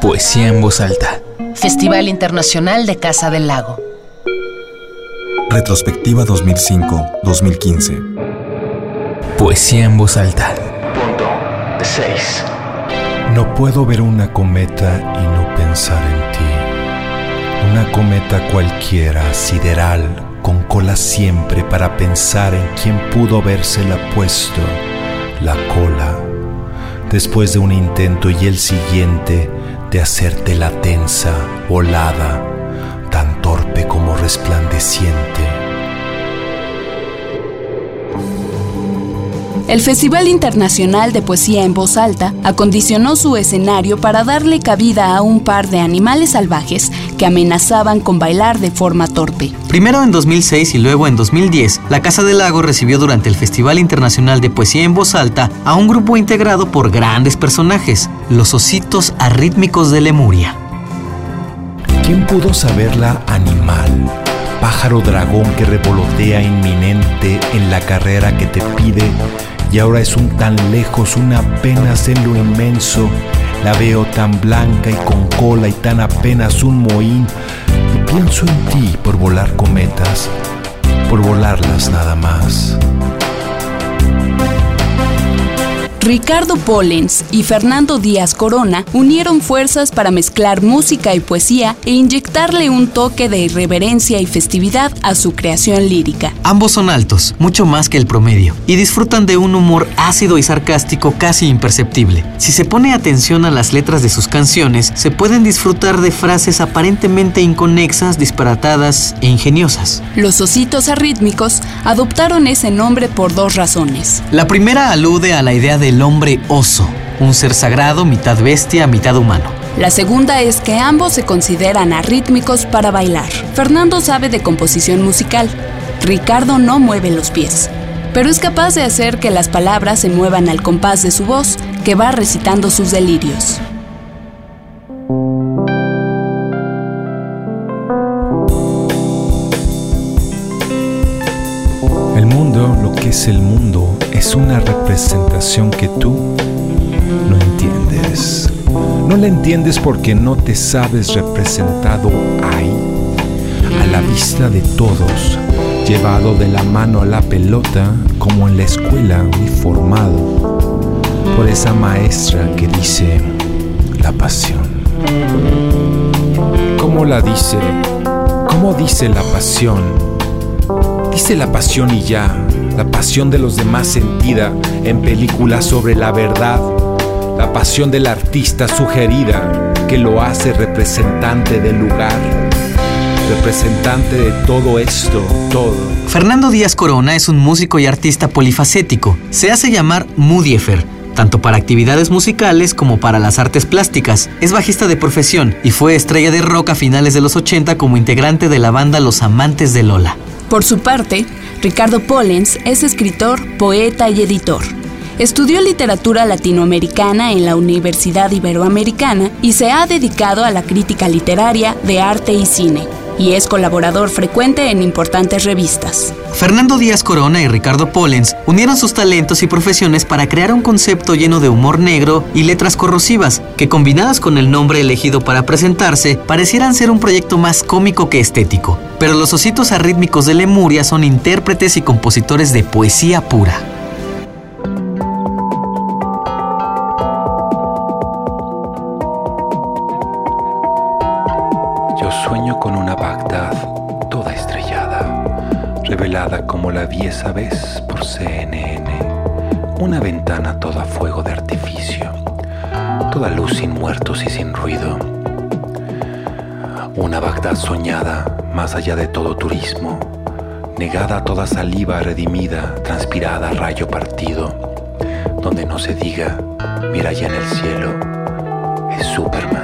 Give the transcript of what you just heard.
Poesía en voz alta. Festival Internacional de Casa del Lago. Retrospectiva 2005-2015. Poesía en voz alta. Punto 6. No puedo ver una cometa y no pensar en ti. Una cometa cualquiera, sideral, con cola siempre para pensar en quién pudo habérsela puesto la cola. Después de un intento y el siguiente de hacerte la tensa, volada, tan torpe como resplandeciente. El Festival Internacional de Poesía en Voz Alta acondicionó su escenario para darle cabida a un par de animales salvajes que amenazaban con bailar de forma torpe. Primero en 2006 y luego en 2010, la Casa del Lago recibió durante el Festival Internacional de Poesía en Voz Alta a un grupo integrado por grandes personajes, los ositos arrítmicos de Lemuria. ¿Quién pudo saberla animal? Pájaro dragón que revolotea inminente en la carrera que te pide y ahora es un tan lejos, una apenas en lo inmenso. La veo tan blanca y con cola y tan apenas un mohín. Y pienso en ti por volar cometas, por volarlas nada más. Ricardo Pollens y Fernando Díaz Corona unieron fuerzas para mezclar música y poesía e inyectarle un toque de irreverencia y festividad a su creación lírica. Ambos son altos, mucho más que el promedio, y disfrutan de un humor ácido y sarcástico casi imperceptible. Si se pone atención a las letras de sus canciones, se pueden disfrutar de frases aparentemente inconexas, disparatadas e ingeniosas. Los ositos arrítmicos adoptaron ese nombre por dos razones. La primera alude a la idea de el hombre oso, un ser sagrado, mitad bestia, mitad humano. La segunda es que ambos se consideran arrítmicos para bailar. Fernando sabe de composición musical, Ricardo no mueve los pies, pero es capaz de hacer que las palabras se muevan al compás de su voz, que va recitando sus delirios. Lo que es el mundo, es una representación que tú no entiendes. No la entiendes porque no te sabes representado ahí, a la vista de todos, llevado de la mano a la pelota como en la escuela uniformado por esa maestra que dice la pasión. ¿Cómo la dice? ¿Cómo dice la pasión? Dice la pasión y ya, la pasión de los demás sentida en películas sobre la verdad, la pasión del artista sugerida que lo hace representante del lugar, representante de todo esto, todo. Fernando Díaz Corona es un músico y artista polifacético. Se hace llamar Mudiefer tanto para actividades musicales como para las artes plásticas. Es bajista de profesión y fue estrella de rock a finales de los 80 como integrante de la banda Los Amantes de Lola. Por su parte, Ricardo Pollens es escritor, poeta y editor. Estudió literatura latinoamericana en la Universidad Iberoamericana y se ha dedicado a la crítica literaria de arte y cine, y es colaborador frecuente en importantes revistas. Fernando Díaz Corona y Ricardo Pollens unieron sus talentos y profesiones para crear un concepto lleno de humor negro y letras corrosivas, que combinadas con el nombre elegido para presentarse, parecieran ser un proyecto más cómico que estético. Pero los ositos arrítmicos de Lemuria son intérpretes y compositores de poesía pura. Una Bagdad toda estrellada, revelada como la vi esa vez por CNN. Una ventana toda fuego de artificio, toda luz sin muertos y sin ruido. Una Bagdad soñada más allá de todo turismo, negada toda saliva redimida, transpirada rayo partido, donde no se diga, mira allá en el cielo, es Superman.